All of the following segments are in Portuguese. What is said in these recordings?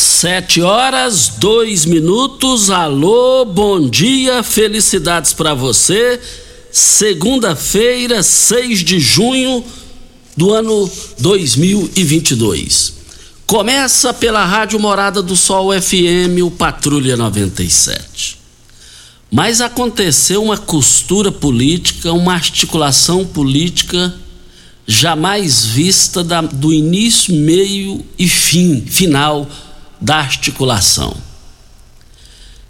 Sete horas, dois minutos. Alô, bom dia, felicidades para você. Segunda-feira, 6 de junho do ano 2022. Começa pela Rádio Morada do Sol FM, o Patrulha 97. Mas aconteceu uma costura política, uma articulação política jamais vista da, do início, meio e fim, final da articulação.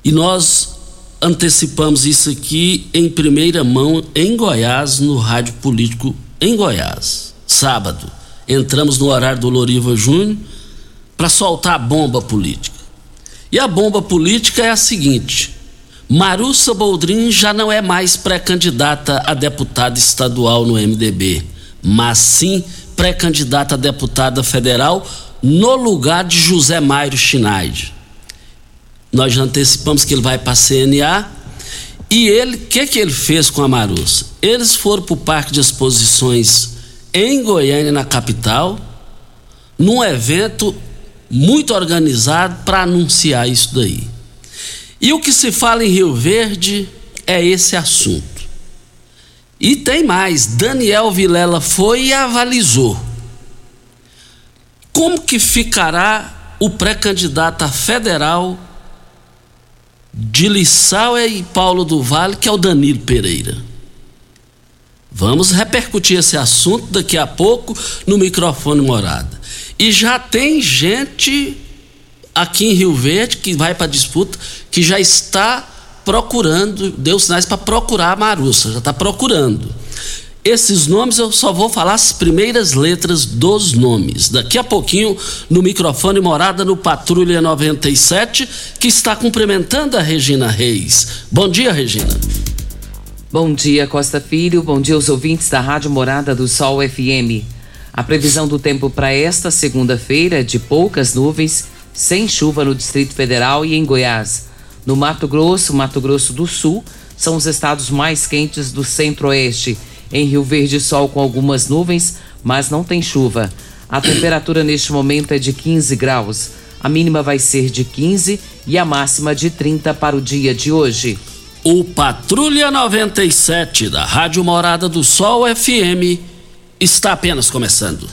E nós antecipamos isso aqui em primeira mão em Goiás, no Rádio Político em Goiás. Sábado, entramos no horário do Loriva Júnior para soltar a bomba política. E a bomba política é a seguinte: Marussa Boldrin já não é mais pré-candidata a deputada estadual no MDB, mas sim pré-candidata a deputada federal no lugar de José Mairo Schneid. Nós já antecipamos que ele vai para a CNA. E ele, o que, que ele fez com a Marussa? Eles foram para o Parque de Exposições em Goiânia, na capital, num evento muito organizado para anunciar isso daí. E o que se fala em Rio Verde é esse assunto. E tem mais: Daniel Vilela foi e avalizou como que ficará o pré-candidato federal de Lissau e Paulo do Vale, que é o Danilo Pereira. Vamos repercutir esse assunto daqui a pouco no microfone morada. E já tem gente aqui em Rio Verde que vai para a disputa, que já está procurando, deu sinais para procurar a Marussa, já está procurando. Esses nomes eu só vou falar as primeiras letras dos nomes. Daqui a pouquinho, no microfone Morada no Patrulha 97, que está cumprimentando a Regina Reis. Bom dia, Regina. Bom dia, Costa Filho. Bom dia aos ouvintes da Rádio Morada do Sol FM. A previsão do tempo para esta segunda-feira é de poucas nuvens, sem chuva no Distrito Federal e em Goiás. No Mato Grosso, Mato Grosso do Sul, são os estados mais quentes do Centro-Oeste em Rio Verde, sol com algumas nuvens, mas não tem chuva. A temperatura neste momento é de 15 graus. A mínima vai ser de 15 e a máxima de 30 para o dia de hoje. O Patrulha 97 da Rádio Morada do Sol FM está apenas começando.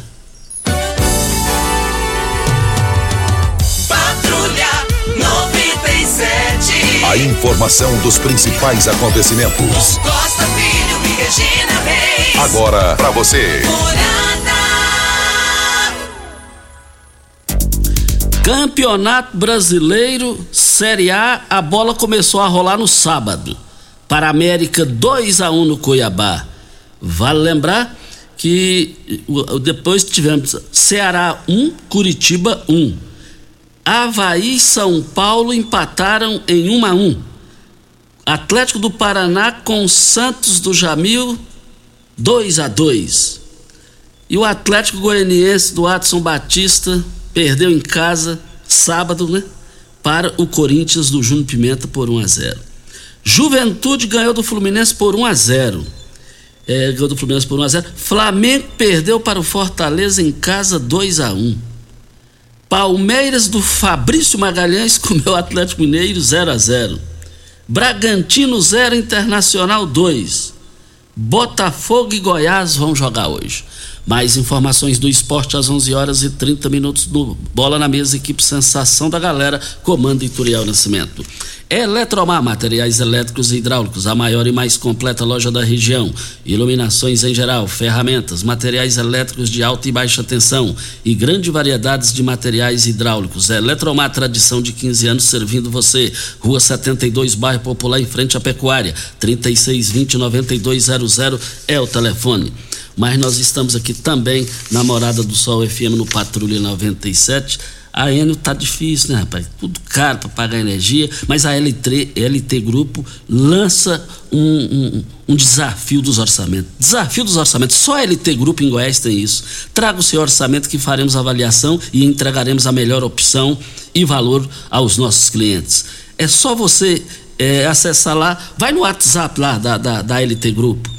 Patrulha 97. A informação dos principais acontecimentos. Costa Filho Regina Reis. Agora para você. Campeonato Brasileiro Série A, a bola começou a rolar no sábado. Para a América 2 a 1 no Cuiabá. Vale lembrar que depois tivemos Ceará 1, Curitiba 1. Havaí e São Paulo empataram em 1 a 1. Atlético do Paraná com Santos do Jamil 2 a 2. E o Atlético Goianiense do Adson Batista perdeu em casa sábado, né? Para o Corinthians do Júnior Pimenta por 1 a 0. Juventude ganhou do Fluminense por 1 a 0. É, ganhou do Fluminense por 1 a 0. Flamengo perdeu para o Fortaleza em casa 2 a 1. Palmeiras do Fabrício Magalhães comeu o Atlético Mineiro 0 a 0. Bragantino 0 Internacional 2. Botafogo e Goiás vão jogar hoje. Mais informações do esporte às 11 horas e 30 minutos do Bola na Mesa, equipe Sensação da Galera, comando Ituriel Nascimento. Eletromar, materiais elétricos e hidráulicos, a maior e mais completa loja da região. Iluminações em geral, ferramentas, materiais elétricos de alta e baixa tensão e grande variedades de materiais hidráulicos. Eletromar, tradição de 15 anos servindo você. Rua 72, bairro Popular, em frente à Pecuária. 3620-9200 é o telefone mas nós estamos aqui também na Morada do Sol FM no Patrulha 97. A Enio tá difícil, né, rapaz? Tudo caro para pagar energia, mas a LT, LT Grupo lança um, um, um, desafio dos orçamentos. Desafio dos orçamentos. Só a LT Grupo em Goiás tem isso. Traga o seu orçamento que faremos avaliação e entregaremos a melhor opção e valor aos nossos clientes. É só você é, acessar lá, vai no WhatsApp lá da, da, da LT Grupo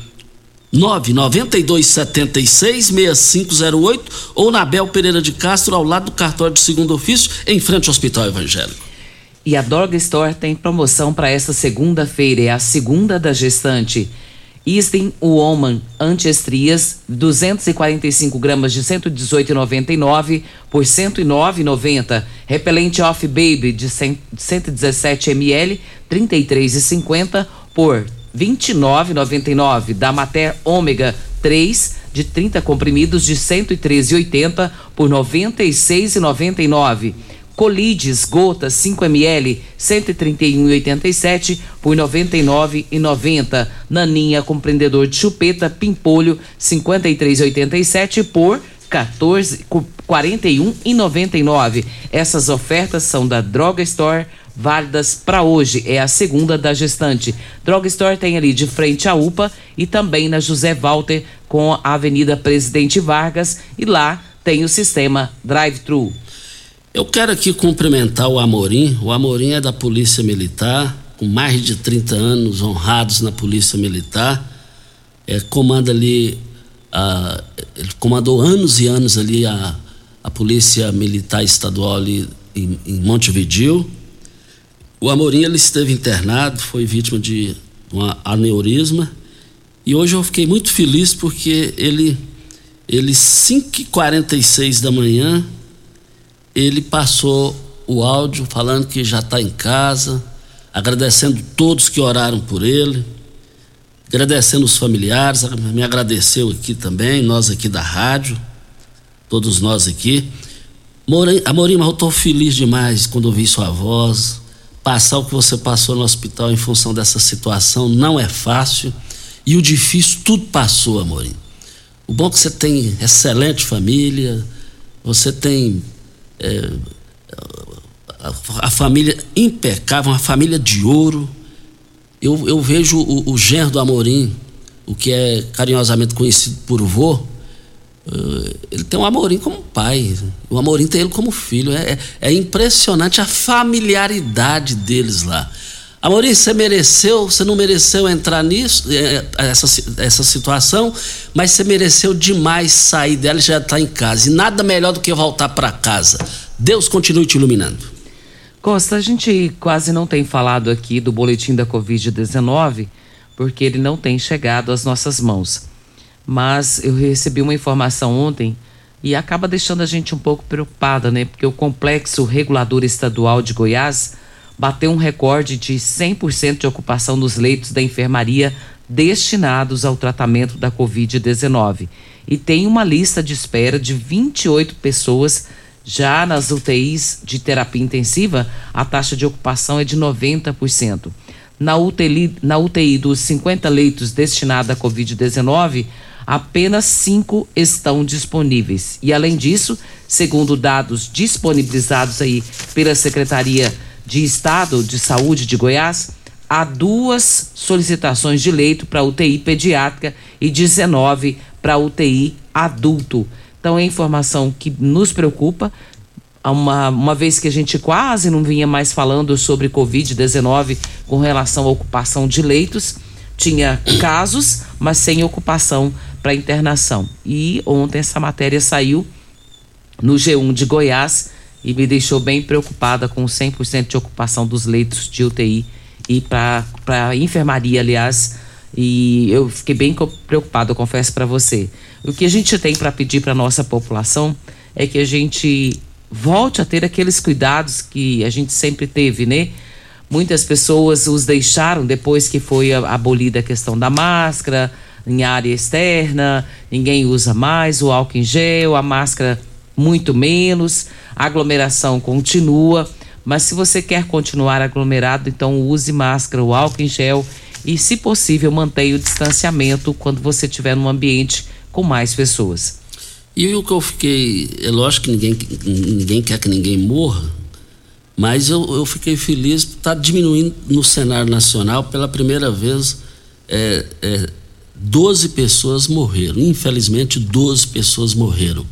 992766508 ou na Bel Pereira de Castro, ao lado do cartório de segundo ofício, em frente ao Hospital Evangélico. E a Dog Store tem promoção para esta segunda-feira, é a segunda da gestante. Isden Woman Antiestrias, 245 gramas de 118,99 por 109,90. Repelente Off Baby de 117 ml, 33,50 por 29,99 da Mater Ômega 3 de 30 comprimidos de 113,80 por 96,99. Colides gotas 5 ml 131,87 por 99,90. Naninha compreendedor de chupeta Pimpolho 53,87 por 14 41,99. Essas ofertas são da Droga Store válidas para hoje. É a segunda da gestante. Drugstore tem ali de frente à UPA e também na José Walter com a Avenida Presidente Vargas e lá tem o sistema drive-thru. Eu quero aqui cumprimentar o Amorim. O Amorim é da Polícia Militar, com mais de 30 anos honrados na Polícia Militar. É, comanda ali, a, ele comandou anos e anos ali a, a Polícia Militar Estadual ali em, em Montevideo o Amorim ele esteve internado, foi vítima de um aneurisma e hoje eu fiquei muito feliz porque ele ele 5h46 da manhã ele passou o áudio falando que já está em casa, agradecendo todos que oraram por ele, agradecendo os familiares, me agradeceu aqui também, nós aqui da rádio, todos nós aqui. Amorim, mas eu estou feliz demais quando ouvi sua voz, Passar o que você passou no hospital em função dessa situação não é fácil. E o difícil, tudo passou, Amorim. O bom é que você tem excelente família, você tem é, a, família impecável, uma família de ouro. Eu, eu vejo o, o genro do Amorim, o que é carinhosamente conhecido por vô, ele tem um Amorim como pai, o Amorim tem ele como filho. É, é, é impressionante a familiaridade deles lá. Amorim, você mereceu, você não mereceu entrar nisso, é, essa, essa situação, mas você mereceu demais sair dela e já está em casa. E nada melhor do que voltar para casa. Deus continue te iluminando. Costa, a gente quase não tem falado aqui do boletim da Covid-19, porque ele não tem chegado às nossas mãos mas eu recebi uma informação ontem e acaba deixando a gente um pouco preocupada, né? Porque o Complexo Regulador Estadual de Goiás bateu um recorde de 100% de ocupação nos leitos da enfermaria destinados ao tratamento da Covid-19. E tem uma lista de espera de 28 pessoas já nas UTIs de terapia intensiva, a taxa de ocupação é de 90%. Na UTI, na UTI dos 50 leitos destinados à Covid-19, apenas cinco estão disponíveis. E além disso, segundo dados disponibilizados aí pela Secretaria de Estado de Saúde de Goiás, há duas solicitações de leito para UTI pediátrica e 19 para UTI adulto. Então é informação que nos preocupa, uma, uma vez que a gente quase não vinha mais falando sobre Covid-19 com relação à ocupação de leitos, tinha casos, mas sem ocupação para internação. E ontem essa matéria saiu no G1 de Goiás e me deixou bem preocupada com 100% de ocupação dos leitos de UTI e para enfermaria, aliás. E eu fiquei bem preocupada, eu confesso para você. O que a gente tem para pedir para nossa população é que a gente volte a ter aqueles cuidados que a gente sempre teve, né? Muitas pessoas os deixaram depois que foi abolida a questão da máscara em área externa, ninguém usa mais o álcool em gel, a máscara muito menos, a aglomeração continua. Mas se você quer continuar aglomerado, então use máscara, o álcool em gel e, se possível, mantenha o distanciamento quando você estiver num ambiente com mais pessoas. E o que eu fiquei. É lógico que ninguém, ninguém quer que ninguém morra, mas eu, eu fiquei feliz está diminuindo no cenário nacional pela primeira vez. É, é, 12 pessoas morreram. Infelizmente, 12 pessoas morreram.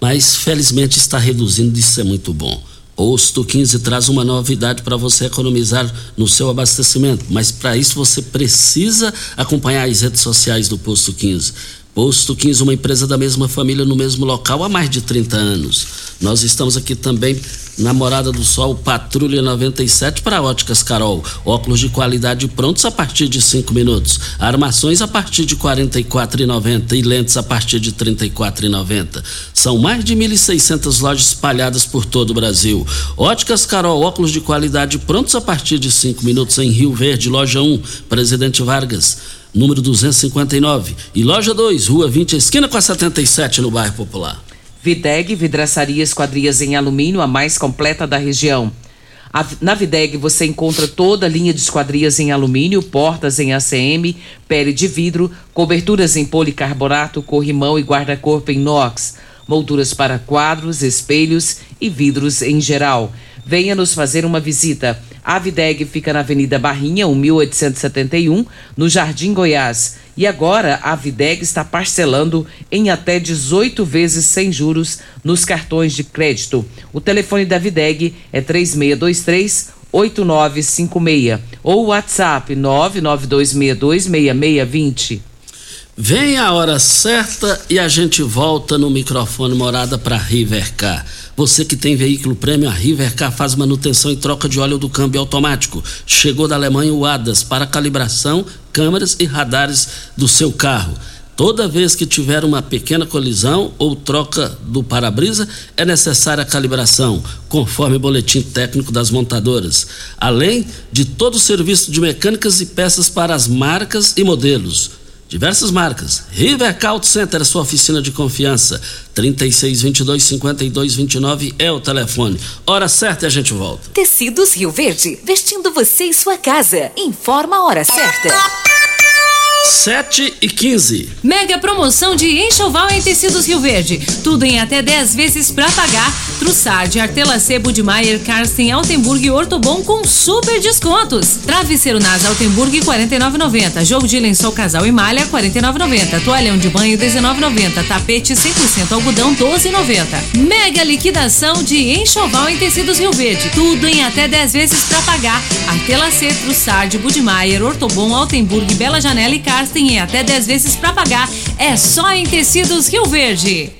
Mas felizmente está reduzindo, isso é muito bom. Posto 15 traz uma novidade para você economizar no seu abastecimento, mas para isso você precisa acompanhar as redes sociais do Posto 15. Posto 15, uma empresa da mesma família no mesmo local há mais de 30 anos. Nós estamos aqui também na Morada do Sol, Patrulha 97 para Óticas Carol. Óculos de qualidade prontos a partir de 5 minutos. Armações a partir de R$ 44,90 e lentes a partir de R$ 34,90. São mais de 1.600 lojas espalhadas por todo o Brasil. Óticas Carol, óculos de qualidade prontos a partir de 5 minutos em Rio Verde, loja 1, Presidente Vargas número 259. E loja 2, rua 20, esquina com a 77, no bairro Popular. Videg, vidraçaria esquadrias em alumínio, a mais completa da região. Na Videg você encontra toda a linha de esquadrias em alumínio, portas em ACM, pele de vidro, coberturas em policarbonato, corrimão e guarda-corpo em inox, molduras para quadros, espelhos e vidros em geral. Venha nos fazer uma visita. A Videg fica na Avenida Barrinha, 1871, no Jardim Goiás. E agora a Videg está parcelando em até 18 vezes sem juros nos cartões de crédito. O telefone da Videg é 3623 8956 ou WhatsApp 992626620. Vem a hora certa e a gente volta no microfone morada para Rivercar. Você que tem veículo prêmio, a Rivercar faz manutenção e troca de óleo do câmbio automático. Chegou da Alemanha o ADAS para calibração, câmeras e radares do seu carro. Toda vez que tiver uma pequena colisão ou troca do para-brisa, é necessária a calibração, conforme o boletim técnico das montadoras, além de todo o serviço de mecânicas e peças para as marcas e modelos. Diversas marcas. River Auto Center, sua oficina de confiança. 3622 5229 é o telefone. Hora certa e a gente volta. Tecidos Rio Verde, vestindo você e sua casa. Informa a hora certa. 7 e 15. Mega promoção de enxoval em tecidos Rio Verde. Tudo em até 10 vezes para pagar. Trussard, Artelacê, Budmeier, Karsten, Altenburg e Ortobon com super descontos. Travesseiro Nas Altenburg 49,90. Jogo de lençol casal e malha 49,90. Toalhão de banho 19,90. Tapete 100% algodão 12,90. Mega liquidação de enxoval em tecidos Rio Verde. Tudo em até 10 vezes para pagar. Artelacê, Trussard, Budmeier, Ortobon, Altenburg, Bela Janela e Karsten em até 10 vezes para pagar. É só em Tecidos Rio Verde.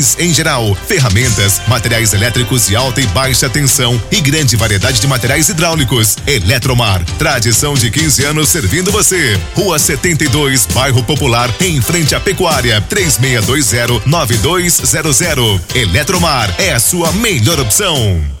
em geral, ferramentas, materiais elétricos de alta e baixa tensão e grande variedade de materiais hidráulicos. Eletromar, tradição de 15 anos servindo você. Rua 72, Bairro Popular, em frente à Pecuária, 3620-9200. Eletromar é a sua melhor opção.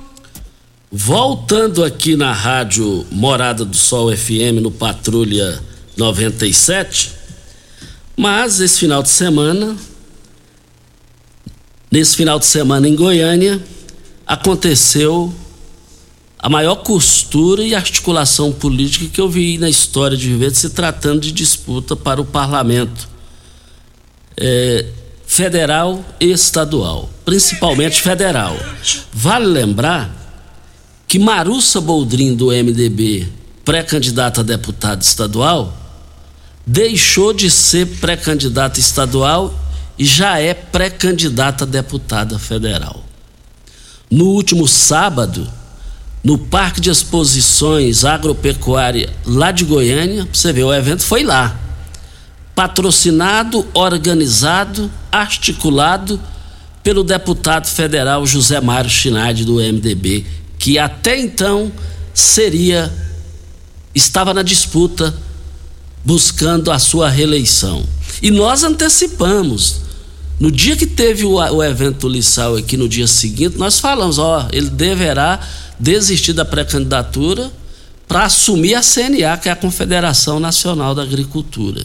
Voltando aqui na rádio Morada do Sol FM no Patrulha 97. Mas esse final de semana, nesse final de semana em Goiânia, aconteceu a maior costura e articulação política que eu vi na história de Verde se tratando de disputa para o parlamento é, federal e estadual, principalmente federal. Vale lembrar que Marussa Boldrin, do MDB, pré-candidata a deputada estadual, deixou de ser pré-candidata estadual e já é pré-candidata a deputada federal. No último sábado, no Parque de Exposições Agropecuária lá de Goiânia, você vê, o evento foi lá. Patrocinado, organizado, articulado pelo deputado federal José Mário Chinardi do MDB, que até então seria estava na disputa buscando a sua reeleição. E nós antecipamos. No dia que teve o, o evento Lissau aqui, no dia seguinte, nós falamos: ó, ele deverá desistir da pré-candidatura para assumir a CNA, que é a Confederação Nacional da Agricultura.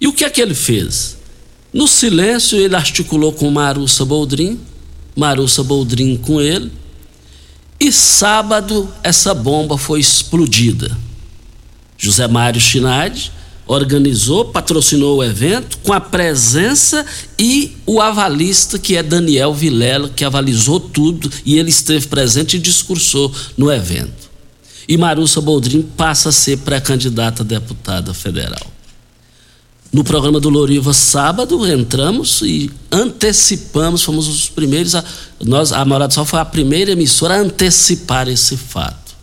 E o que é que ele fez? No silêncio, ele articulou com Marussa Boldrin, Marussa Boldrin com ele, e sábado essa bomba foi explodida. José Mário Chinade organizou, patrocinou o evento com a presença e o avalista que é Daniel Vilela, que avalizou tudo e ele esteve presente e discursou no evento. E Marussa Boldrin passa a ser pré-candidata a deputada federal. No programa do Loriva sábado entramos e antecipamos, fomos os primeiros a, nós a Morada do Sol foi a primeira emissora a antecipar esse fato.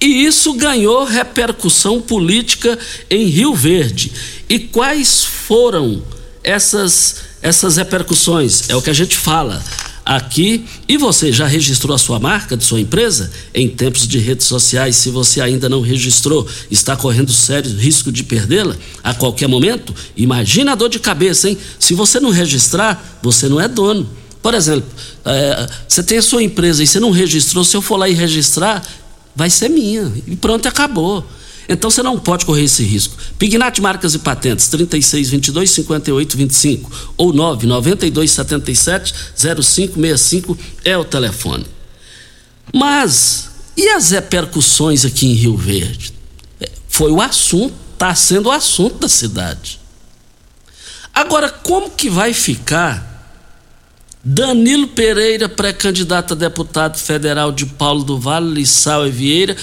E isso ganhou repercussão política em Rio Verde. E quais foram essas, essas repercussões? É o que a gente fala aqui. E você já registrou a sua marca de sua empresa? Em tempos de redes sociais, se você ainda não registrou, está correndo sério risco de perdê-la a qualquer momento? Imagina a dor de cabeça, hein? Se você não registrar, você não é dono. Por exemplo, é, você tem a sua empresa e você não registrou, se eu for lá e registrar, vai ser minha. E pronto, acabou. Então você não pode correr esse risco. Pignat Marcas e Patentes, 3622 5825 ou 992 77 0565 é o telefone. Mas, e as repercussões aqui em Rio Verde? Foi o assunto, está sendo o assunto da cidade. Agora, como que vai ficar Danilo Pereira, pré-candidato a deputado federal de Paulo do Vale, Lissau e Vieira.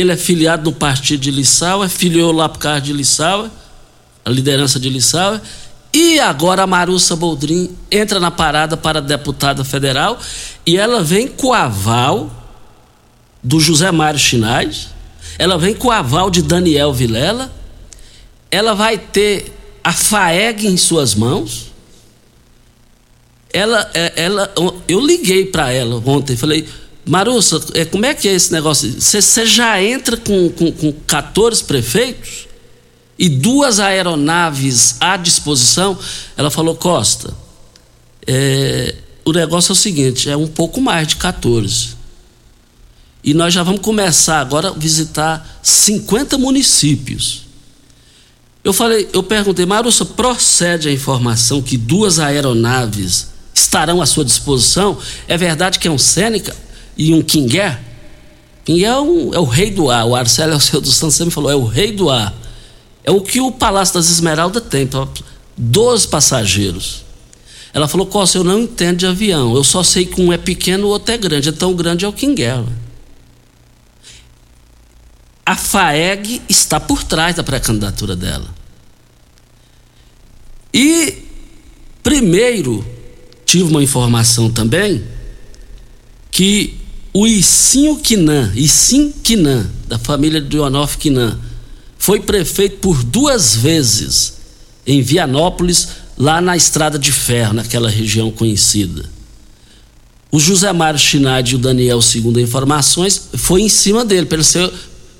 Ele é filiado no partido de Lissau, é filiou lá por causa de Lissau, a liderança de Lissau. E agora a Marussa Boldrin entra na parada para deputada federal e ela vem com o aval do José Mário Chinais, ela vem com o aval de Daniel Vilela, ela vai ter a FAEG em suas mãos. Ela, é, ela, eu liguei para ela ontem, falei, Marussa, é, como é que é esse negócio? Você já entra com, com, com 14 prefeitos? e duas aeronaves à disposição, ela falou: Costa, é, o negócio é o seguinte: é um pouco mais de 14. E nós já vamos começar agora a visitar 50 municípios. Eu falei, eu perguntei, Marussa, procede a informação que duas aeronaves estarão à sua disposição? É verdade que é um Sêneca e um? King Air é, um, é o rei do ar. O Arcelo Alceu dos Santos sempre falou, é o rei do ar. É o que o Palácio das Esmeraldas tem, 12 passageiros. Ela falou, Costa, eu não entendo de avião, eu só sei que um é pequeno, o outro é grande. É tão grande é o Kinguela. A FAEG está por trás da pré-candidatura dela. E, primeiro, tive uma informação também que o Icinho Quinan, Quinan, da família de Ionof Quinan, foi prefeito por duas vezes em Vianópolis, lá na Estrada de Ferro, naquela região conhecida. O José Mário Chinade e o Daniel, segundo informações, foi em cima dele, para ele ser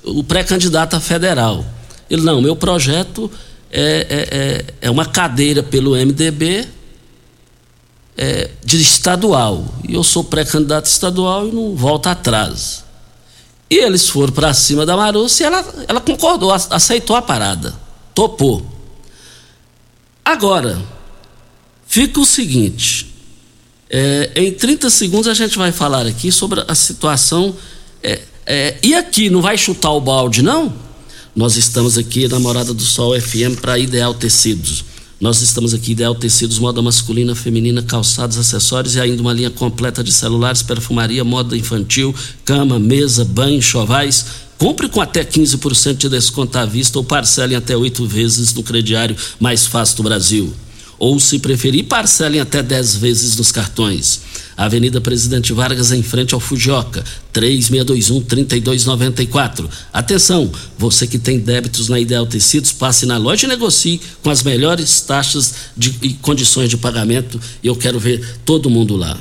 o pré-candidato a federal. Ele, não, meu projeto é, é, é, é uma cadeira pelo MDB é, de estadual. E eu sou pré-candidato estadual e não volto atrás. E eles foram para cima da Marussa e ela, ela concordou, aceitou a parada, topou. Agora, fica o seguinte: é, em 30 segundos a gente vai falar aqui sobre a situação. É, é, e aqui, não vai chutar o balde, não? Nós estamos aqui na Morada do Sol FM para Ideal Tecidos. Nós estamos aqui, Ideal Tecidos, moda masculina, feminina, calçados, acessórios e ainda uma linha completa de celulares, perfumaria, moda infantil, cama, mesa, banho, chovais. Compre com até 15% de desconto à vista ou parcelem até oito vezes no crediário mais fácil do Brasil. Ou, se preferir, parcelem até 10 vezes nos cartões. Avenida Presidente Vargas, em frente ao Fujioka, 3621-3294. Atenção, você que tem débitos na Ideal Tecidos, passe na loja e negocie com as melhores taxas de, e condições de pagamento. Eu quero ver todo mundo lá.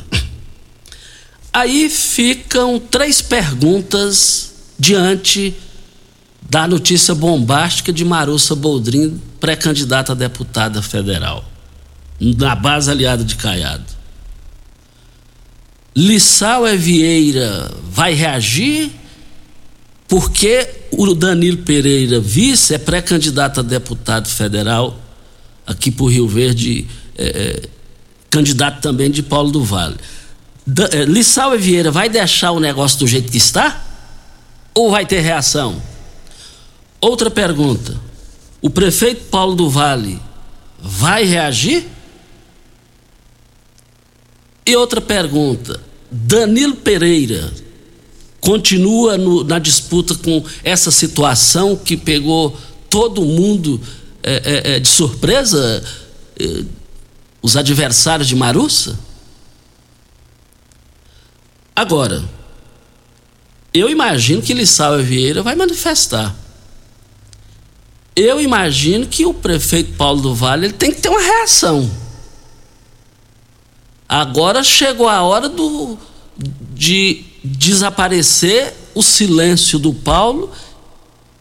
Aí ficam três perguntas diante da notícia bombástica de Marussa Boldrin, pré-candidata a deputada federal, na base aliada de Caiado. Lissau é Vieira vai reagir porque o Danilo Pereira, vice, é pré-candidato a deputado federal aqui por Rio Verde, é, é, candidato também de Paulo do Vale. Da, é, Lissau e Vieira vai deixar o negócio do jeito que está? Ou vai ter reação? Outra pergunta: o prefeito Paulo do Vale vai reagir? E outra pergunta: Danilo Pereira continua no, na disputa com essa situação que pegou todo mundo é, é, é de surpresa, é, os adversários de Marussa? Agora, eu imagino que Lissau Vieira vai manifestar. Eu imagino que o prefeito Paulo do Vale tem que ter uma reação. Agora chegou a hora do, de desaparecer o silêncio do Paulo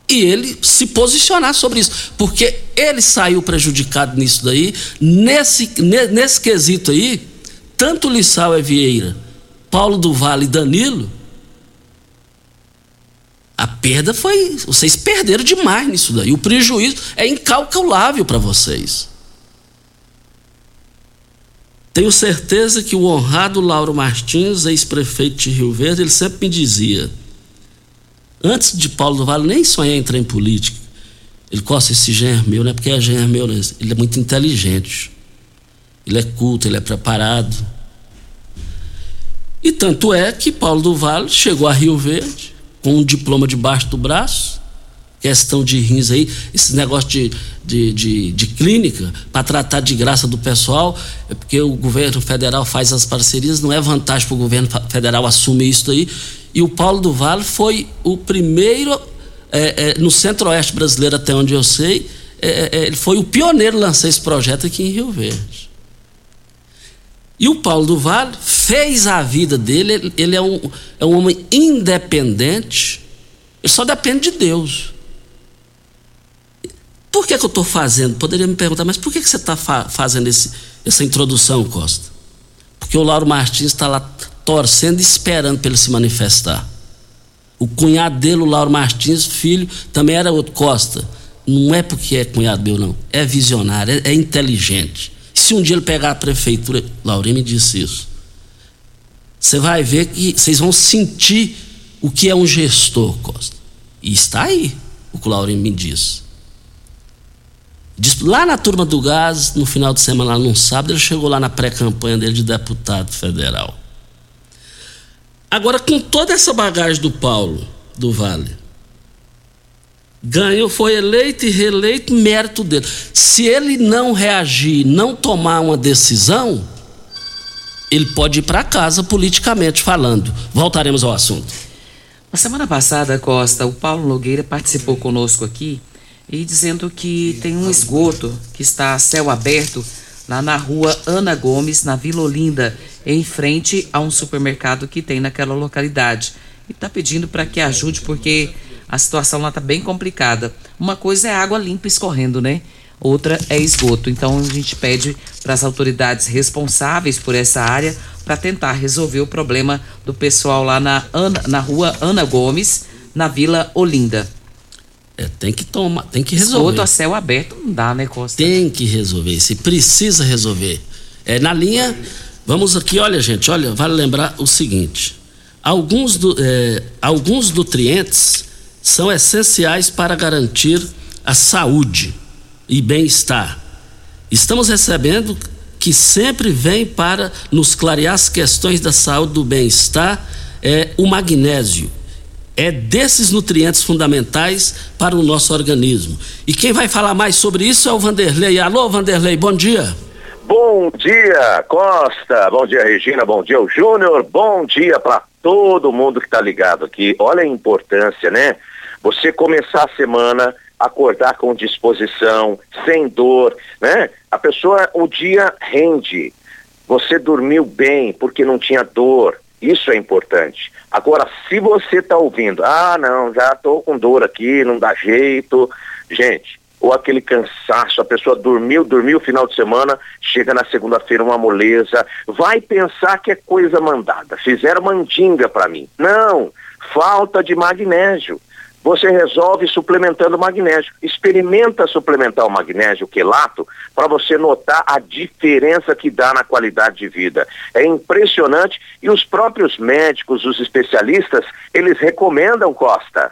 e ele se posicionar sobre isso, porque ele saiu prejudicado nisso daí, nesse, nesse quesito aí, tanto Lissau e Vieira, Paulo do Vale e Danilo, a perda foi. Vocês perderam demais nisso daí. O prejuízo é incalculável para vocês. Tenho certeza que o honrado Lauro Martins, ex-prefeito de Rio Verde, ele sempre me dizia: antes de Paulo do Vale nem sonhar em entrar em política. Ele costa esse genro meu, não é porque é genro meu, né? ele é muito inteligente. Ele é culto, ele é preparado. E tanto é que Paulo do Vale chegou a Rio Verde com um diploma debaixo do braço questão de rins aí, esse negócio de, de, de, de clínica para tratar de graça do pessoal, é porque o governo federal faz as parcerias, não é vantagem para o governo federal assumir isso aí. E o Paulo do Vale foi o primeiro é, é, no centro-oeste brasileiro, até onde eu sei, é, é, ele foi o pioneiro a lançar esse projeto aqui em Rio Verde. E o Paulo do Vale fez a vida dele, ele é um, é um homem independente, ele só depende de Deus. Por que, que eu estou fazendo? Poderia me perguntar, mas por que, que você está fa fazendo esse, essa introdução, Costa? Porque o Lauro Martins está lá torcendo e esperando para ele se manifestar. O cunhado dele, o Lauro Martins, filho, também era outro Costa. Não é porque é cunhado meu, não. É visionário, é, é inteligente. Se um dia ele pegar a prefeitura, Laurinho me disse isso. Você vai ver que vocês vão sentir o que é um gestor, Costa. E está aí, o que o Laurinho me disse. Lá na turma do gás, no final de semana, lá num sábado, ele chegou lá na pré-campanha dele de deputado federal. Agora, com toda essa bagagem do Paulo do Vale, ganhou, foi eleito e reeleito, mérito dele. Se ele não reagir, não tomar uma decisão, ele pode ir para casa politicamente falando. Voltaremos ao assunto. Na semana passada, Costa, o Paulo Nogueira participou conosco aqui e dizendo que tem um esgoto que está a céu aberto lá na rua Ana Gomes, na Vila Olinda, em frente a um supermercado que tem naquela localidade. E está pedindo para que ajude, porque a situação lá está bem complicada. Uma coisa é água limpa escorrendo, né? Outra é esgoto. Então a gente pede para as autoridades responsáveis por essa área para tentar resolver o problema do pessoal lá na, Ana, na rua Ana Gomes, na Vila Olinda. É, tem que tomar, tem que resolver. Esgoto a céu aberto não dá, né, Costa? Tem que resolver, se precisa resolver. É, na linha, vamos aqui, olha, gente, olha, vale lembrar o seguinte: alguns, do, é, alguns nutrientes são essenciais para garantir a saúde e bem-estar. Estamos recebendo que sempre vem para nos clarear as questões da saúde do bem-estar é o magnésio é desses nutrientes fundamentais para o nosso organismo. E quem vai falar mais sobre isso é o Vanderlei. Alô, Vanderlei, bom dia. Bom dia, Costa. Bom dia, Regina. Bom dia, Júnior. Bom dia para todo mundo que está ligado aqui. Olha a importância, né? Você começar a semana, acordar com disposição, sem dor, né? A pessoa, o dia rende. Você dormiu bem porque não tinha dor. Isso é importante. Agora, se você está ouvindo, ah, não, já estou com dor aqui, não dá jeito. Gente, ou aquele cansaço, a pessoa dormiu, dormiu o final de semana, chega na segunda-feira uma moleza, vai pensar que é coisa mandada. Fizeram mandinga para mim. Não, falta de magnésio você resolve suplementando magnésio. Experimenta suplementar o magnésio quelato para você notar a diferença que dá na qualidade de vida. É impressionante e os próprios médicos, os especialistas, eles recomendam, Costa.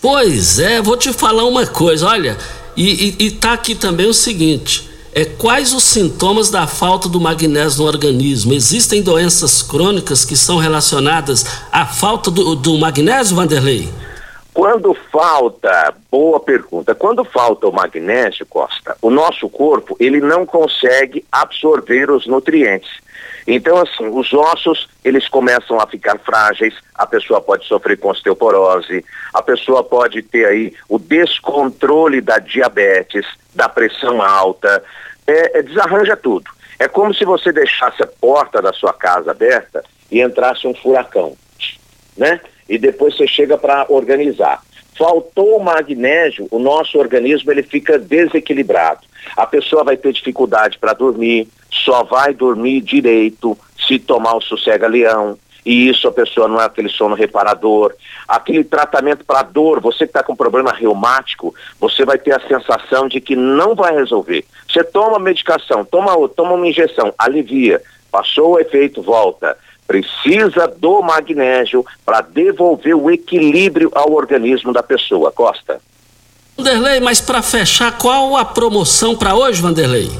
Pois é, vou te falar uma coisa, olha, e, e, e tá aqui também o seguinte. É, quais os sintomas da falta do magnésio no organismo? Existem doenças crônicas que são relacionadas à falta do, do magnésio, Vanderlei? Quando falta, boa pergunta, quando falta o magnésio, Costa, o nosso corpo, ele não consegue absorver os nutrientes. Então, assim, os ossos, eles começam a ficar frágeis, a pessoa pode sofrer com osteoporose, a pessoa pode ter aí o descontrole da diabetes, da pressão alta, é, é, desarranja tudo. É como se você deixasse a porta da sua casa aberta e entrasse um furacão, né? E depois você chega para organizar. Faltou o magnésio, o nosso organismo ele fica desequilibrado. A pessoa vai ter dificuldade para dormir, só vai dormir direito se tomar o sossega-leão. E isso a pessoa não é aquele sono reparador. Aquele tratamento para dor, você que está com problema reumático, você vai ter a sensação de que não vai resolver. Você toma medicação, toma, toma uma injeção, alivia. Passou o efeito, volta precisa do magnésio para devolver o equilíbrio ao organismo da pessoa. Costa. Vanderlei, mas para fechar, qual a promoção para hoje, Vanderlei?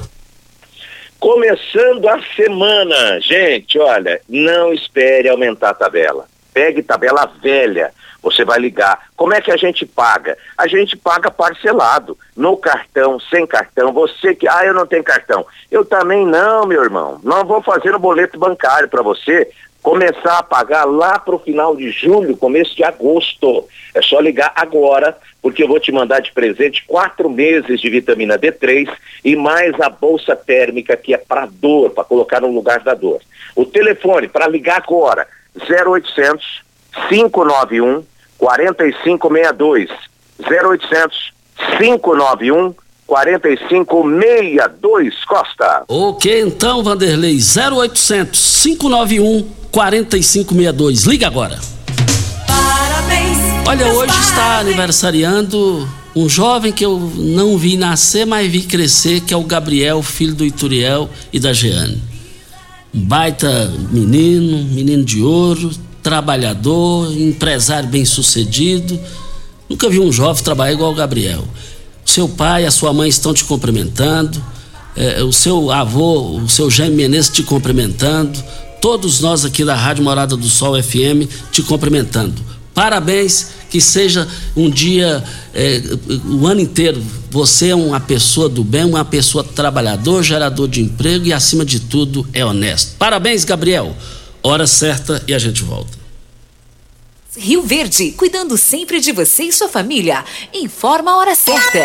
Começando a semana, gente, olha, não espere aumentar a tabela. Pegue tabela velha. Você vai ligar. Como é que a gente paga? A gente paga parcelado, no cartão, sem cartão. Você que, ah, eu não tenho cartão. Eu também não, meu irmão. Não vou fazer o boleto bancário para você começar a pagar lá para o final de julho, começo de agosto. É só ligar agora, porque eu vou te mandar de presente quatro meses de vitamina D3 e mais a bolsa térmica que é para dor, para colocar no lugar da dor. O telefone para ligar agora, 0800 591 4562. 0800 591 4562 Costa. Ok, então, Vanderlei, 0800 591 4562. Liga agora. Parabéns. Olha, hoje está aniversariando um jovem que eu não vi nascer, mas vi crescer, que é o Gabriel, filho do Ituriel e da Jeane. Um baita menino, menino de ouro, trabalhador, empresário bem sucedido. Nunca vi um jovem trabalhar igual o Gabriel. Seu pai a sua mãe estão te cumprimentando, é, o seu avô, o seu Jaime Menezes te cumprimentando, todos nós aqui da Rádio Morada do Sol FM te cumprimentando. Parabéns, que seja um dia, é, o ano inteiro, você é uma pessoa do bem, uma pessoa trabalhador, gerador de emprego e, acima de tudo, é honesto. Parabéns, Gabriel. Hora certa e a gente volta. Rio Verde, cuidando sempre de você e sua família. Informa a hora certa.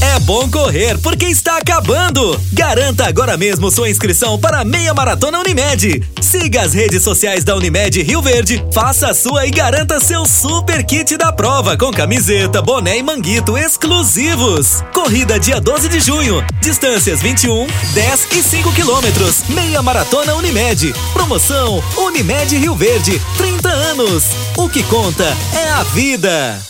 É bom correr porque está acabando. Garanta agora mesmo sua inscrição para a Meia Maratona Unimed. Siga as redes sociais da Unimed Rio Verde, faça a sua e garanta seu super kit da prova com camiseta, boné e manguito exclusivos. Corrida dia 12 de junho. Distâncias 21, 10 e 5 quilômetros. Meia Maratona Unimed. Promoção Unimed Rio Verde. 30 anos. O que conta é a vida.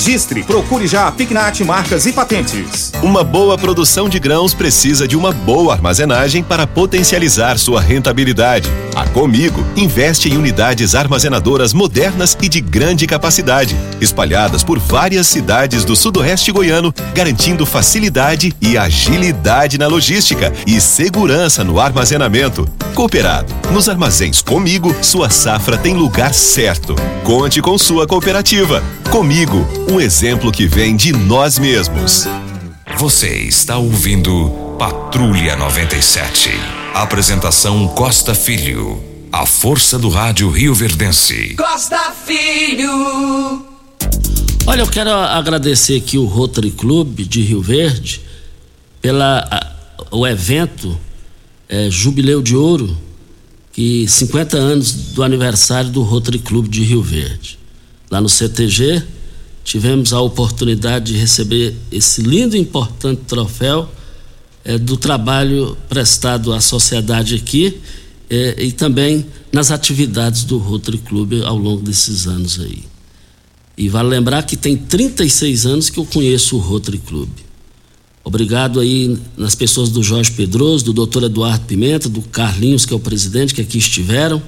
procure já a Pignat Marcas e Patentes. Uma boa produção de grãos precisa de uma boa armazenagem para potencializar sua rentabilidade. A Comigo investe em unidades armazenadoras modernas e de grande capacidade, espalhadas por várias cidades do sudoeste goiano, garantindo facilidade e agilidade na logística e segurança no armazenamento. Cooperado, nos armazéns Comigo, sua safra tem lugar certo. Conte com sua cooperativa. Comigo, um exemplo que vem de nós mesmos. Você está ouvindo Patrulha 97. Apresentação Costa Filho. A força do rádio Rio Verdense. Costa Filho. Olha, eu quero agradecer aqui o Rotary Club de Rio Verde pela a- o evento é, Jubileu de Ouro, que 50 anos do aniversário do Rotary Club de Rio Verde. Lá no CTG, tivemos a oportunidade de receber esse lindo e importante troféu é, do trabalho prestado à sociedade aqui é, e também nas atividades do Rotary Club ao longo desses anos aí. E vale lembrar que tem 36 anos que eu conheço o Rotary Club. Obrigado aí nas pessoas do Jorge Pedroso, do doutor Eduardo Pimenta, do Carlinhos, que é o presidente, que aqui estiveram.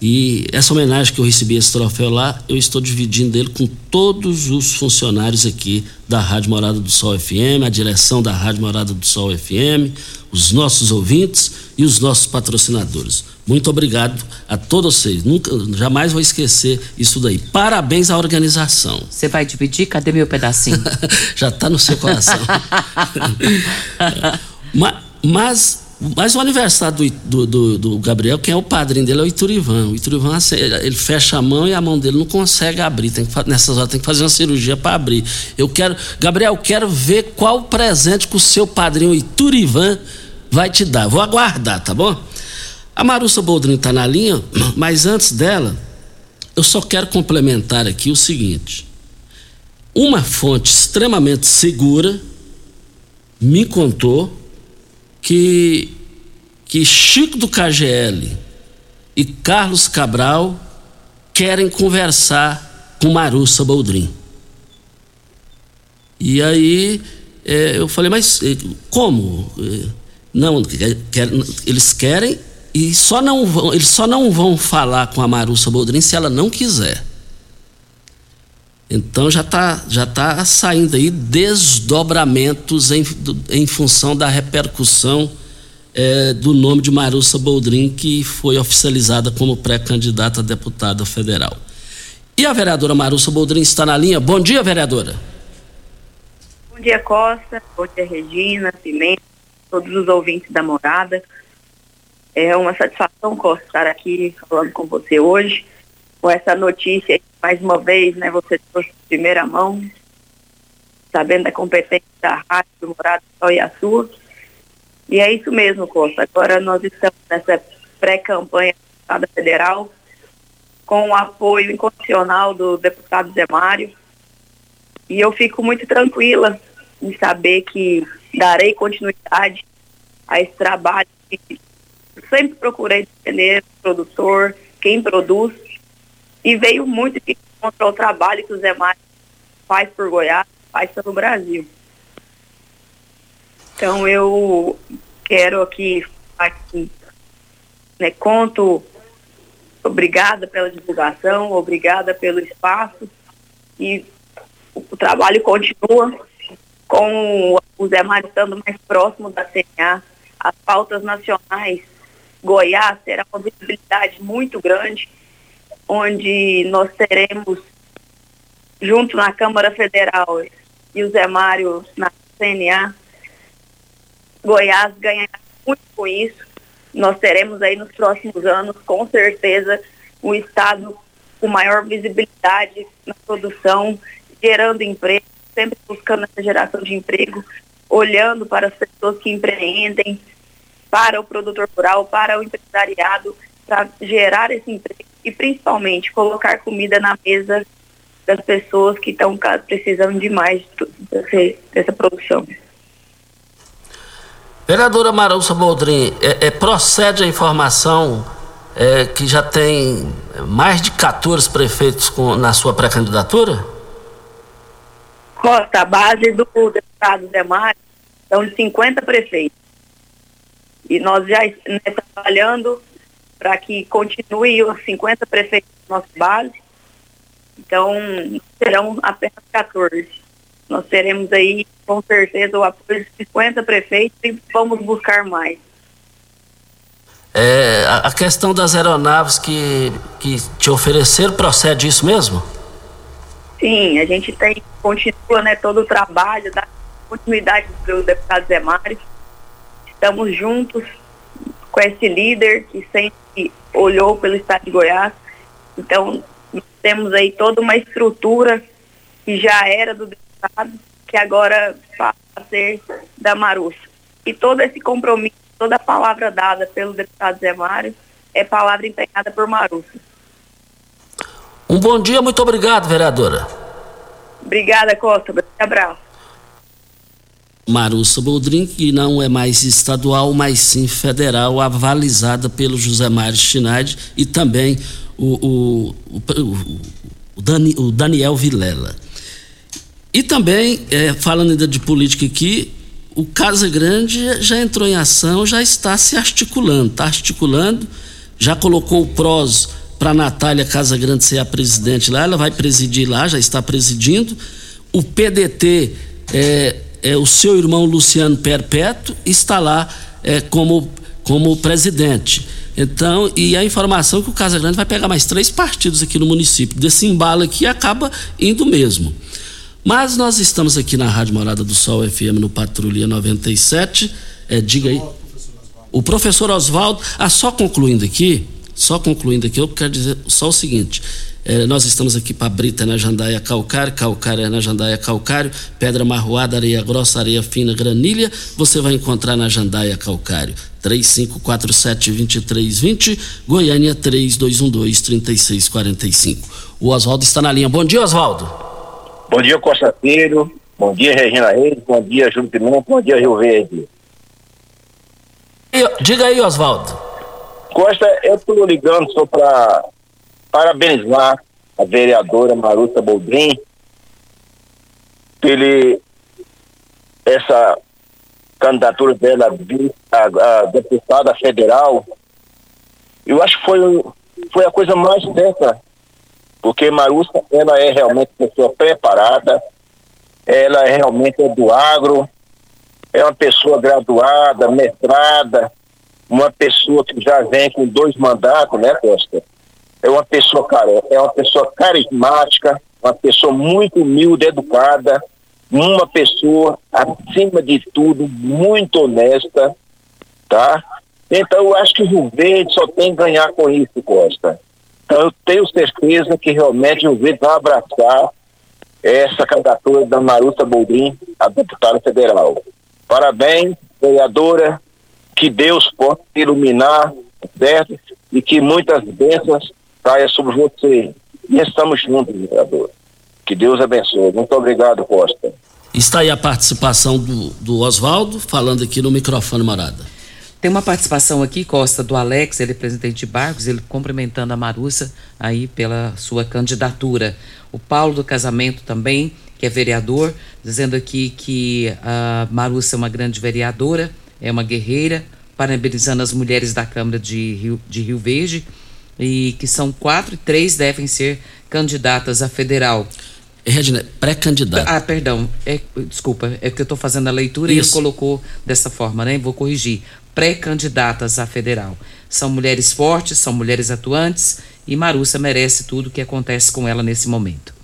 E essa homenagem que eu recebi esse troféu lá, eu estou dividindo ele com todos os funcionários aqui da Rádio Morada do Sol FM, a direção da Rádio Morada do Sol FM, os nossos ouvintes e os nossos patrocinadores. Muito obrigado a todos vocês. Nunca, jamais vou esquecer isso daí. Parabéns à organização. Você vai dividir? Cadê meu pedacinho? Já está no seu coração. mas, mas mas o aniversário do, do, do, Gabriel, quem é o padrinho dele é o Iturivan. O Iturivan, assim, ele fecha a mão e a mão dele não consegue abrir. Tem que, nessas horas tem que fazer uma cirurgia para abrir. Eu quero, Gabriel, quero ver qual presente que o seu padrinho Iturivan vai te dar. Vou aguardar, tá bom? A Marussa Boldrin está na linha, mas antes dela, eu só quero complementar aqui o seguinte. Uma fonte extremamente segura me contou que, que Chico do KGL e Carlos Cabral querem conversar com Marussa Boldrin. E aí é, eu falei, mas é, como? É, não, eles querem e só não vão, eles só não vão falar com a Marussa Boldrin se ela não quiser. Então já está já tá saindo aí desdobramentos em, em função da repercussão é, do nome de Marussa Boldrin, que foi oficializada como pré-candidata a deputada federal. E a vereadora Marussa Boldrin está na linha. Bom dia, vereadora. Bom dia, Costa. Bom dia, Regina, Pimenta, todos os ouvintes da morada. É uma satisfação, Costa, estar aqui falando com você hoje, com essa notícia mais uma vez, né, você trouxe de primeira mão, sabendo da competência da rádio do Morado Sol e a sua. E é isso mesmo, Costa. Agora nós estamos nessa pré-campanha da federal, com o apoio incondicional do deputado Zé Mário. E eu fico muito tranquila em saber que darei continuidade a esse trabalho que sempre procurei defender produtor, quem produz, e veio muito de contra o trabalho que o Zé Mário faz por Goiás, faz pelo Brasil. Então eu quero aqui, aqui né, conto, obrigada pela divulgação, obrigada pelo espaço e o, o trabalho continua com o Zé Mário estando mais próximo da CNA, as pautas nacionais, Goiás terá uma visibilidade muito grande onde nós teremos, junto na Câmara Federal e o Zé Mário na CNA, Goiás ganhará muito com isso. Nós teremos aí nos próximos anos, com certeza, um estado com maior visibilidade na produção, gerando emprego, sempre buscando essa geração de emprego, olhando para as pessoas que empreendem, para o produtor rural, para o empresariado, para gerar esse emprego e principalmente colocar comida na mesa das pessoas que estão precisando demais dessa produção. Vereadora Marussa Boldrin, é, é, procede a informação é, que já tem mais de 14 prefeitos com, na sua pré-candidatura? Costa, a base do deputado Demar são de 50 prefeitos. E nós já estamos trabalhando para que continue os 50 prefeitos da nossa base. Então, serão apenas 14. Nós teremos aí, com certeza, o apoio de 50 prefeitos e vamos buscar mais. É, a questão das aeronaves que, que te ofereceram, procede isso mesmo? Sim, a gente tem, continua né, todo o trabalho da continuidade do deputado Zé Mário. Estamos juntos com esse líder que sempre olhou pelo estado de Goiás. Então, temos aí toda uma estrutura que já era do deputado, que agora passa a ser da Marussa. E todo esse compromisso, toda a palavra dada pelo deputado Zé Mário, é palavra empenhada por Marussa. Um bom dia, muito obrigado, vereadora. Obrigada, Costa. Um abraço. Marussa Boldrin, que não é mais estadual, mas sim federal, avalizada pelo José Mário Schneider e também o, o, o, o, Dani, o Daniel Vilela. E também, é, falando ainda de política aqui, o Casa Grande já entrou em ação, já está se articulando, está articulando, já colocou o PROS para Natália Casa Grande ser a presidente lá, ela vai presidir lá, já está presidindo. O PDT, é, é o seu irmão Luciano Perpétuo, está lá é, como, como presidente. Então, e a informação que o Casa Grande vai pegar mais três partidos aqui no município. Desse embalo aqui acaba indo mesmo. Mas nós estamos aqui na Rádio Morada do Sol FM no Patrulha 97. É, diga aí. O professor Oswaldo, ah, só concluindo aqui, só concluindo aqui, eu quero dizer só o seguinte. É, nós estamos aqui para Brita na Jandaia Calcário, Calcário é na Jandaia Calcário, Pedra Marroada, Areia Grossa, Areia Fina, Granilha, você vai encontrar na Jandaia Calcário. 3547-2320, Goiânia 3212-3645. O Oswaldo está na linha. Bom dia, Oswaldo. Bom dia, Costa Filho. Bom dia, Regina Reis. Bom dia, Júlio Pimenta. Bom dia, Rio Verde. Diga aí, Oswaldo. Costa, eu estou ligando só para parabenizar a vereadora Maruta Boldrin pelo essa candidatura dela a, a deputada federal. Eu acho que foi, foi a coisa mais certa, porque Marussa ela é realmente pessoa preparada, ela é realmente é do agro, é uma pessoa graduada, mestrada, uma pessoa que já vem com dois mandatos, né, Costa? É uma pessoa, cara, é uma pessoa carismática, uma pessoa muito humilde, educada, uma pessoa, acima de tudo, muito honesta, tá? Então eu acho que o Rio só tem que ganhar com isso, Costa. Então eu tenho certeza que realmente o Rio vai abraçar essa candidatura da Maruta Boldrin, a deputada federal. Parabéns, vereadora, que Deus possa iluminar, certo? E que muitas bênçãos caia sobre você. E estamos juntos, vereadora. Que Deus abençoe. Muito obrigado, Costa. Está aí a participação do, do Oswaldo, falando aqui no microfone Morada. Tem uma participação aqui, Costa, do Alex, ele é presidente de Barcos, ele cumprimentando a Marussa aí pela sua candidatura. O Paulo do Casamento também, que é vereador, dizendo aqui que a Marussa é uma grande vereadora, é uma guerreira, parabenizando as mulheres da Câmara de Rio, de Rio Verde, e que são quatro e três devem ser candidatas a federal. Regina, pré-candidata. Ah, perdão. É, desculpa, é que eu estou fazendo a leitura Isso. e ele colocou dessa forma, né? Vou corrigir. Pré-candidatas a federal. São mulheres fortes, são mulheres atuantes e Marussa merece tudo o que acontece com ela nesse momento.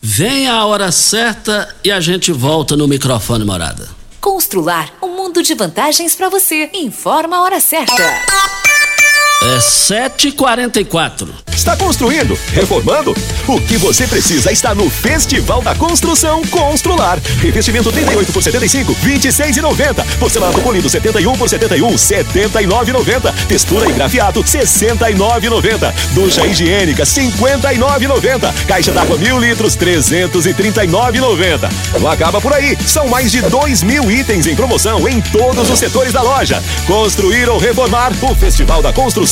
Vem a hora certa e a gente volta no microfone morada. Constrular um mundo de vantagens para você. Informa a hora certa. É 7h44. Está construindo? Reformando? O que você precisa está no Festival da Construção Constrular. Revestimento 38 por 75, 26,90. Porcelanato polido 71 por 71, 79,90. Textura e grafiato 69,90. Ducha higiênica 59,90. Caixa d'água mil litros 339,90. Não acaba por aí. São mais de 2 mil itens em promoção em todos os setores da loja. Construir ou reformar? O Festival da Construção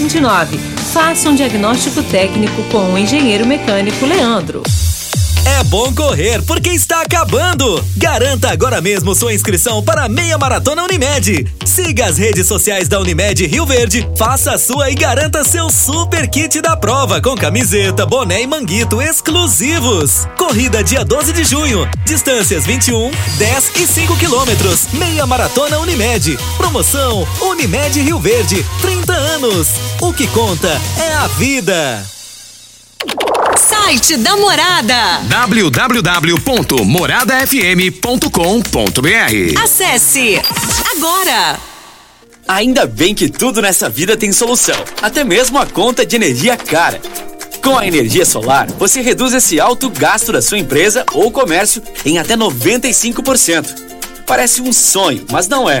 29. Faça um diagnóstico técnico com o engenheiro mecânico Leandro. É bom correr porque está acabando! Garanta agora mesmo sua inscrição para a Meia Maratona Unimed. Siga as redes sociais da Unimed Rio Verde, faça a sua e garanta seu super kit da prova com camiseta, boné e manguito exclusivos. Corrida dia 12 de junho, distâncias 21, 10 e 5 quilômetros. Meia Maratona Unimed. Promoção Unimed Rio Verde, 30 anos. O que conta é a vida. Site da Morada. www.moradafm.com.br Acesse agora. Ainda bem que tudo nessa vida tem solução, até mesmo a conta de energia cara. Com a energia solar, você reduz esse alto gasto da sua empresa ou comércio em até 95%. Parece um sonho, mas não é.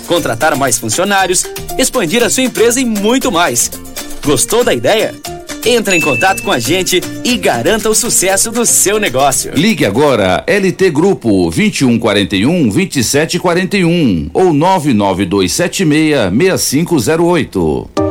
contratar mais funcionários, expandir a sua empresa e muito mais. Gostou da ideia? Entre em contato com a gente e garanta o sucesso do seu negócio. Ligue agora LT Grupo 2141 2741 ou 99276 6508.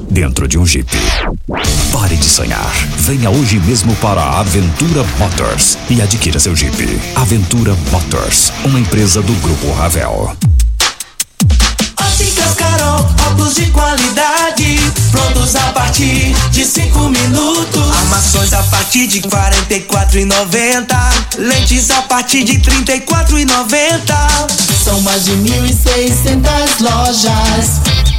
dentro de um Jeep. Pare de sonhar. Venha hoje mesmo para a Aventura Motors e adquira seu Jeep. Aventura Motors, uma empresa do Grupo Ravel. Óticas Carol, óculos de qualidade, prontos a partir de cinco minutos. Armações a partir de quarenta e quatro e noventa, lentes a partir de trinta e quatro e noventa. São mais de mil e seiscentas lojas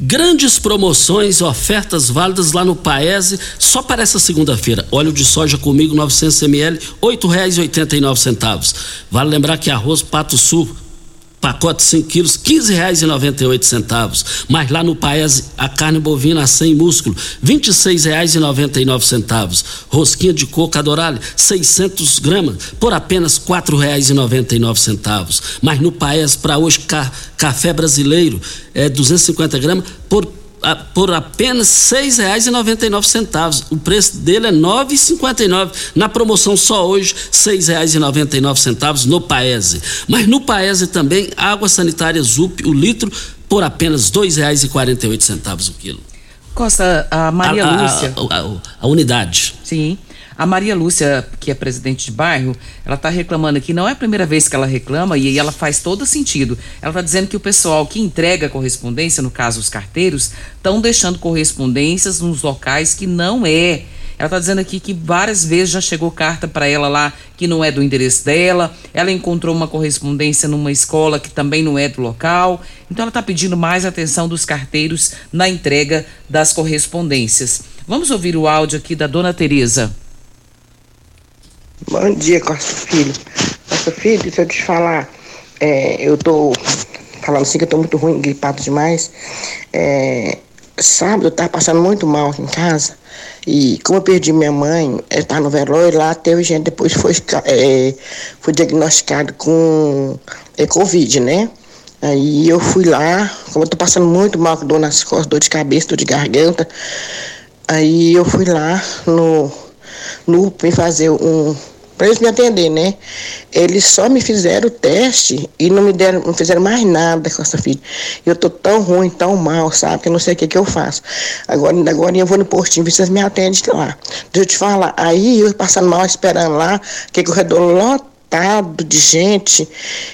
Grandes promoções, ofertas válidas lá no Paese, só para essa segunda-feira. Óleo de soja comigo, 900 ml, R$ 8,89. Vale lembrar que arroz Pato Sul, pacote 5 quilos, R$ 15,98. Mas lá no Paese, a carne bovina 100 músculo, R$ 26,99. Rosquinha de coco Adorale, 600 gramas, por apenas R$ 4,99. Mas no Paese, para hoje, ca, café brasileiro, é 250 gramas, por por apenas seis reais e noventa e nove centavos. O preço dele é nove e cinquenta e nove. Na promoção só hoje, seis reais e noventa e nove centavos no Paese. Mas no Paese também, água sanitária Zup, o litro, por apenas dois reais e quarenta e oito centavos o quilo. Costa, a Maria a, Lúcia. A, a, a, unidade. Sim. A Maria Lúcia, que é presidente de bairro, ela está reclamando aqui, não é a primeira vez que ela reclama e ela faz todo sentido. Ela está dizendo que o pessoal que entrega correspondência, no caso os carteiros, estão deixando correspondências nos locais que não é. Ela está dizendo aqui que várias vezes já chegou carta para ela lá que não é do endereço dela. Ela encontrou uma correspondência numa escola que também não é do local. Então ela está pedindo mais atenção dos carteiros na entrega das correspondências. Vamos ouvir o áudio aqui da dona Tereza. Bom dia, Costa Filho. Costa Filho, deixa eu te falar. É, eu tô falando assim que eu tô muito ruim, gripado demais. É, sábado eu tava passando muito mal aqui em casa. E como eu perdi minha mãe, ela tá no velório, lá teve gente, depois foi, é, foi diagnosticado com é, Covid, né? Aí eu fui lá, como eu tô passando muito mal, com dor nas costas, dor de cabeça, dor de garganta. Aí eu fui lá no, no me fazer um. Para eles me atender, né? Eles só me fizeram o teste e não me deram, não fizeram mais nada com essa filha. Eu tô tão ruim, tão mal, sabe? Que eu não sei o que, que eu faço. Agora, agora eu vou no postinho, vocês me atendem lá. Deixa eu te falar, aí eu passando mal, esperando lá, que corredor lotado de gente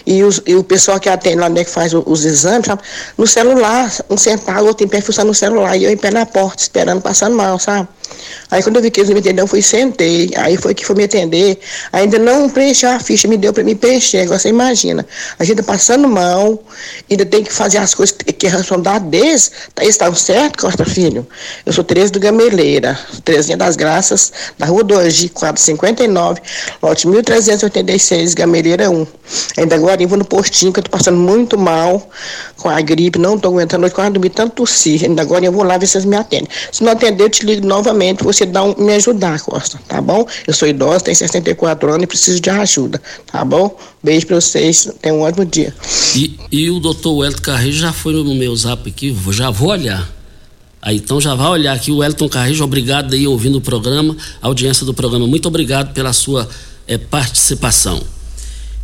e, os, e, o pessoal que atende lá, né, que faz os, os exames, sabe? no celular, um sentado, outro em pé, no celular, e eu em pé na porta, esperando, passando mal, sabe? Aí quando eu vi que eles me atenderam, eu fui sentei. Aí foi que foi me atender. Ainda não preencheu a ficha, me deu para me preencher. Agora você imagina. A gente tá passando mal, ainda tem que fazer as coisas que responder deles. Tá, eles estavam certo, Costa Filho? Eu sou Tereza do Gameleira, Terezinha das Graças, da Rua 2, de 459, lote 1386, Gameleira 1. Ainda agora eu vou no postinho, que eu tô passando muito mal com a gripe, não tô aguentando noite, quase dormir tanto tossir. Ainda agora eu vou lá ver se vocês me atendem. Se não atender, eu te ligo novamente você dar um, me ajudar, Costa, tá bom? Eu sou idosa, tenho 64 anos e preciso de ajuda, tá bom? Beijo pra vocês, tenham um ótimo dia. E, e o doutor Wellington Carrejo já foi no meu zap aqui, já vou olhar. Aí, então já vai olhar aqui o Wellington Carrejo, obrigado aí ouvindo o programa, a audiência do programa, muito obrigado pela sua eh, participação.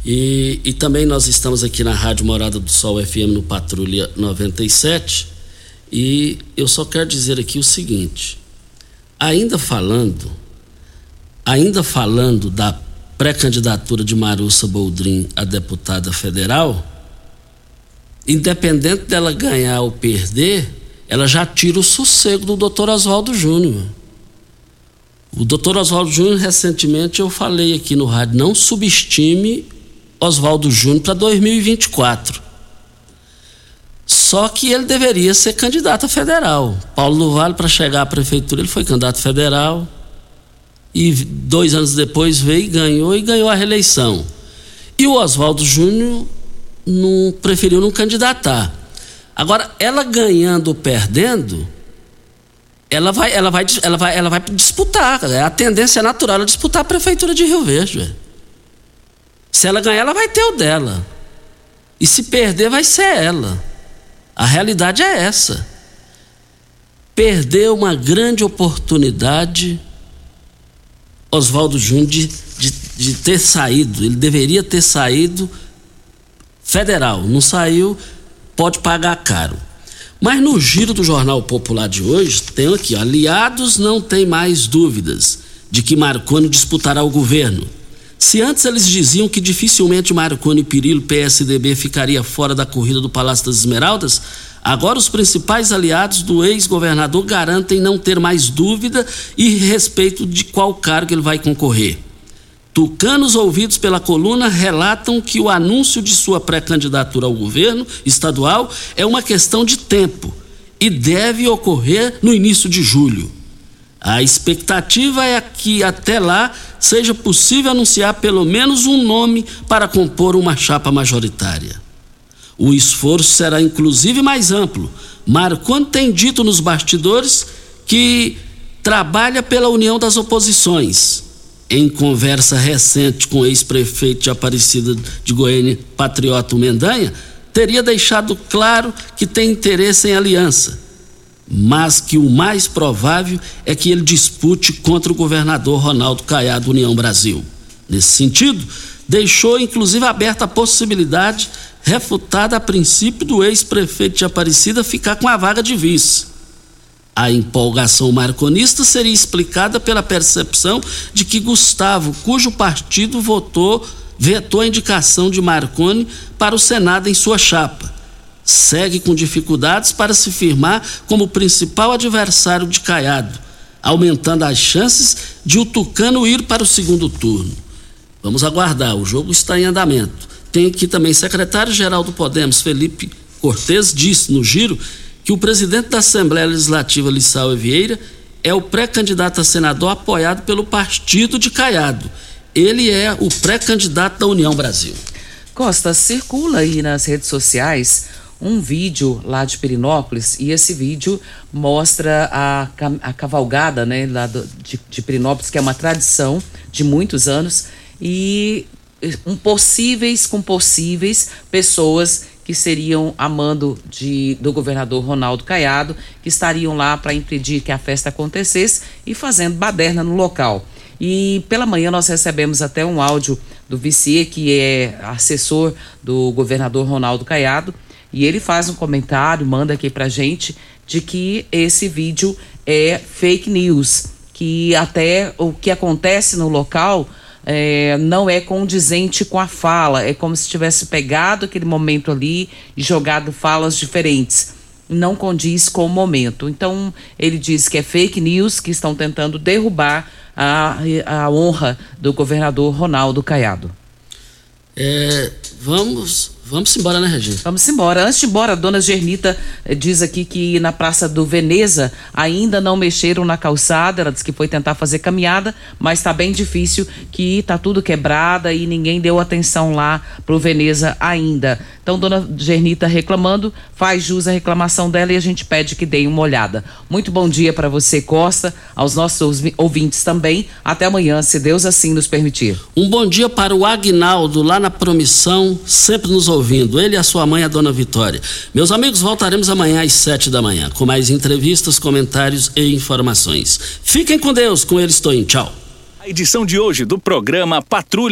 E, e também nós estamos aqui na Rádio Morada do Sol FM no Patrulha 97 e eu só quero dizer aqui o seguinte, ainda falando, ainda falando da pré-candidatura de Marussa Boldrin a deputada federal, independente dela ganhar ou perder, ela já tira o sossego do doutor Oswaldo Júnior. O doutor Oswaldo Júnior, recentemente, eu falei aqui no rádio, não subestime Oswaldo Júnior para 2024. Só que ele deveria ser candidato a federal. Paulo do Vale, para chegar à prefeitura, ele foi candidato federal. E dois anos depois veio e ganhou e ganhou a reeleição. E o Oswaldo Júnior não preferiu não candidatar. Agora, ela ganhando ou perdendo, ela vai, ela vai, ela vai, ela vai disputar. A tendência natural é disputar a prefeitura de Rio Verde. Se ela ganhar, ela vai ter o dela. E se perder, vai ser ela. A realidade é essa. Perdeu uma grande oportunidade Oswaldo Júnior de, de, de ter saído. Ele deveria ter saído federal. Não saiu, pode pagar caro. Mas no giro do Jornal Popular de hoje, tem aqui: aliados não têm mais dúvidas de que Marconi disputará o governo. Se antes eles diziam que dificilmente Marconi Pirillo, PSDB, ficaria fora da corrida do Palácio das Esmeraldas, agora os principais aliados do ex-governador garantem não ter mais dúvida e respeito de qual cargo ele vai concorrer. Tucanos ouvidos pela coluna relatam que o anúncio de sua pré-candidatura ao governo estadual é uma questão de tempo e deve ocorrer no início de julho. A expectativa é que até lá seja possível anunciar pelo menos um nome para compor uma chapa majoritária. O esforço será inclusive mais amplo. Marconi tem dito nos bastidores que trabalha pela união das oposições. Em conversa recente com o ex-prefeito de Aparecida de Goiânia, Patriota Mendanha, teria deixado claro que tem interesse em aliança mas que o mais provável é que ele dispute contra o governador Ronaldo Caiado União Brasil. Nesse sentido, deixou inclusive aberta a possibilidade, refutada a princípio, do ex-prefeito de Aparecida ficar com a vaga de vice. A empolgação marconista seria explicada pela percepção de que Gustavo, cujo partido votou, vetou a indicação de Marconi para o Senado em sua chapa segue com dificuldades para se firmar como principal adversário de Caiado, aumentando as chances de o Tucano ir para o segundo turno. Vamos aguardar, o jogo está em andamento. Tem aqui também secretário-geral do Podemos, Felipe Cortes, disse no giro que o presidente da Assembleia Legislativa, Lissau Vieira, é o pré-candidato a senador apoiado pelo partido de Caiado. Ele é o pré-candidato da União Brasil. Costa, circula aí nas redes sociais um vídeo lá de Perinópolis e esse vídeo mostra a, a cavalgada né, lá do- de, de Perinópolis, que é uma tradição de muitos anos, e um possíveis com possíveis pessoas que seriam amando de, do governador Ronaldo Caiado, que estariam lá para impedir que a festa acontecesse e fazendo baderna no local. E pela manhã nós recebemos até um áudio do Vici, que é assessor do governador Ronaldo Caiado, e ele faz um comentário, manda aqui pra gente, de que esse vídeo é fake news, que até o que acontece no local é, não é condizente com a fala, é como se tivesse pegado aquele momento ali e jogado falas diferentes. Não condiz com o momento. Então, ele diz que é fake news, que estão tentando derrubar a, a honra do governador Ronaldo Caiado. É, vamos, Vamos embora, né, Regina? Vamos embora. Antes de ir embora, a dona Gernita eh, diz aqui que na Praça do Veneza ainda não mexeram na calçada. Ela disse que foi tentar fazer caminhada, mas está bem difícil, que tá tudo quebrada e ninguém deu atenção lá pro Veneza ainda. Então, dona Gernita reclamando, faz jus à reclamação dela e a gente pede que dê uma olhada. Muito bom dia para você, Costa, aos nossos ouvintes também. Até amanhã, se Deus assim nos permitir. Um bom dia para o Agnaldo, lá na Promissão, sempre nos ouvindo. Ele e a sua mãe, a dona Vitória. Meus amigos, voltaremos amanhã às sete da manhã, com mais entrevistas, comentários e informações. Fiquem com Deus, com ele estou em tchau. A edição de hoje do programa Patrulha.